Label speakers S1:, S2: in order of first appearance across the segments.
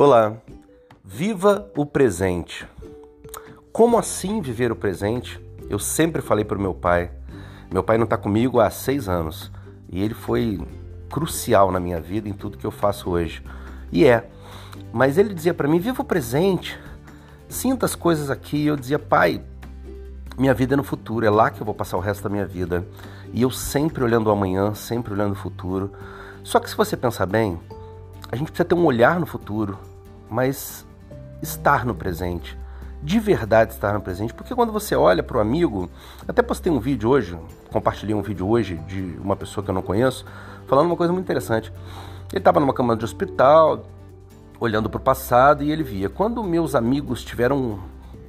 S1: Olá, viva o presente. Como assim viver o presente? Eu sempre falei para o meu pai. Meu pai não está comigo há seis anos e ele foi crucial na minha vida, em tudo que eu faço hoje. E é, mas ele dizia para mim: viva o presente, sinta as coisas aqui. Eu dizia, pai, minha vida é no futuro, é lá que eu vou passar o resto da minha vida. E eu sempre olhando o amanhã, sempre olhando o futuro. Só que se você pensar bem, a gente precisa ter um olhar no futuro, mas estar no presente. De verdade estar no presente, porque quando você olha para o amigo, até postei um vídeo hoje, compartilhei um vídeo hoje de uma pessoa que eu não conheço, falando uma coisa muito interessante. Ele estava numa cama de hospital, olhando para o passado e ele via quando meus amigos tiveram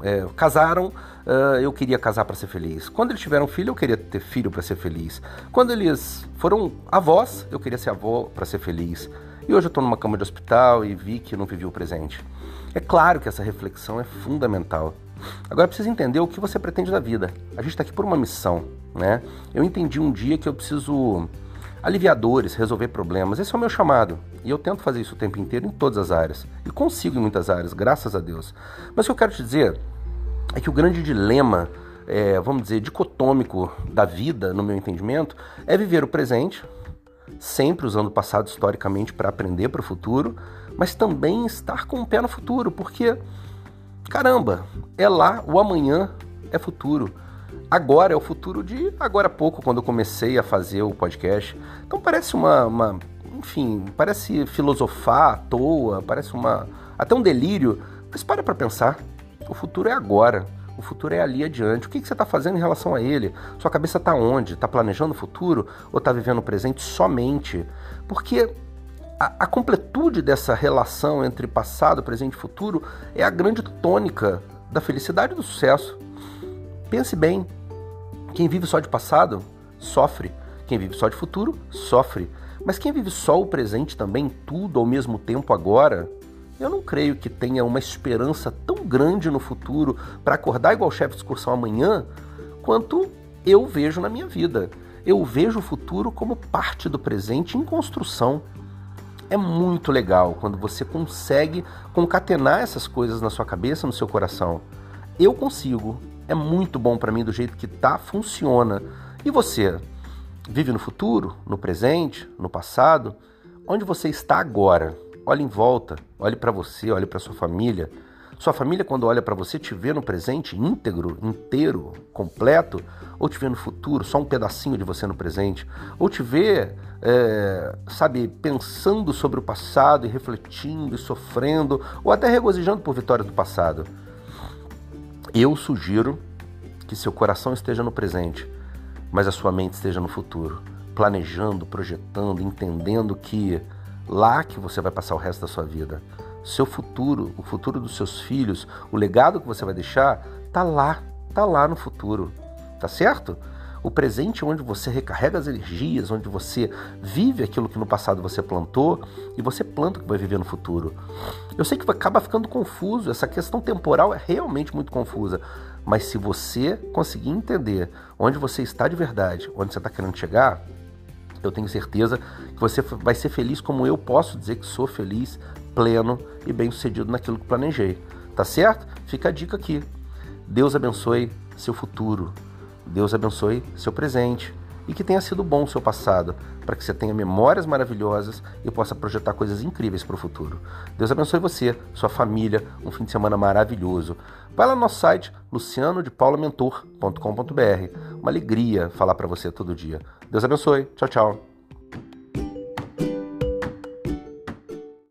S1: é, casaram, uh, eu queria casar para ser feliz. Quando eles tiveram filho, eu queria ter filho para ser feliz. Quando eles foram avós, eu queria ser avó para ser feliz. E hoje eu estou numa cama de hospital e vi que não vivi o presente. É claro que essa reflexão é fundamental. Agora precisa entender o que você pretende da vida. A gente está aqui por uma missão, né? Eu entendi um dia que eu preciso aliviar dores, resolver problemas. Esse é o meu chamado. E eu tento fazer isso o tempo inteiro em todas as áreas. E consigo em muitas áreas, graças a Deus. Mas o que eu quero te dizer é que o grande dilema, é, vamos dizer, dicotômico da vida, no meu entendimento, é viver o presente, sempre usando o passado historicamente para aprender para o futuro, mas também estar com o pé no futuro, porque, caramba, é lá, o amanhã é futuro. Agora é o futuro de agora há pouco, quando eu comecei a fazer o podcast. Então parece uma, uma enfim, parece filosofar à toa, parece uma até um delírio, mas para para pensar. O futuro é agora. O futuro é ali adiante. O que, você está fazendo em relação a ele? Sua cabeça está onde? Está planejando o futuro ou está vivendo o presente somente? Porque a, a, completude dessa relação entre passado, presente e futuro é a grande tônica da felicidade e do sucesso. Pense bem: quem vive só de passado sofre, quem vive só de futuro sofre. Mas quem vive só o presente também, tudo ao mesmo tempo agora, eu não creio que tenha uma esperança tão grande no futuro para acordar igual chefe de excursão amanhã, quanto eu vejo na minha vida. Eu vejo o futuro como parte do presente em construção. É muito legal quando você consegue concatenar essas coisas na sua cabeça, no seu coração. Eu consigo. É muito bom para mim do jeito que tá, funciona. E você? Vive no futuro, no presente, no passado? Onde você está agora? Olhe em volta, olhe para você, olhe para sua família. Sua família, quando olha para você, te vê no presente íntegro, inteiro, completo, ou te vê no futuro, só um pedacinho de você no presente, ou te vê, é, sabe, pensando sobre o passado e refletindo e sofrendo, ou até regozijando por vitórias do passado. Eu sugiro que seu coração esteja no presente, mas a sua mente esteja no futuro, planejando, projetando, entendendo que lá que você vai passar o resto da sua vida. Seu futuro, o futuro dos seus filhos, o legado que você vai deixar, tá lá, tá lá no futuro. Tá certo? O presente onde você recarrega as energias, onde você vive aquilo que no passado você plantou e você planta o que vai viver no futuro. Eu sei que acaba ficando confuso, essa questão temporal é realmente muito confusa, mas se você conseguir entender onde você está de verdade, onde você está querendo chegar, eu tenho certeza que você vai ser feliz como eu posso dizer que sou feliz, pleno e bem-sucedido naquilo que planejei. Tá certo? Fica a dica aqui. Deus abençoe seu futuro. Deus abençoe seu presente e que tenha sido bom o seu passado, para que você tenha memórias maravilhosas e possa projetar coisas incríveis para o futuro. Deus abençoe você, sua família, um fim de semana maravilhoso. Vai lá no nosso site lucianodepaulamentor.com.br. Uma alegria falar para você todo dia. Deus abençoe. Tchau, tchau.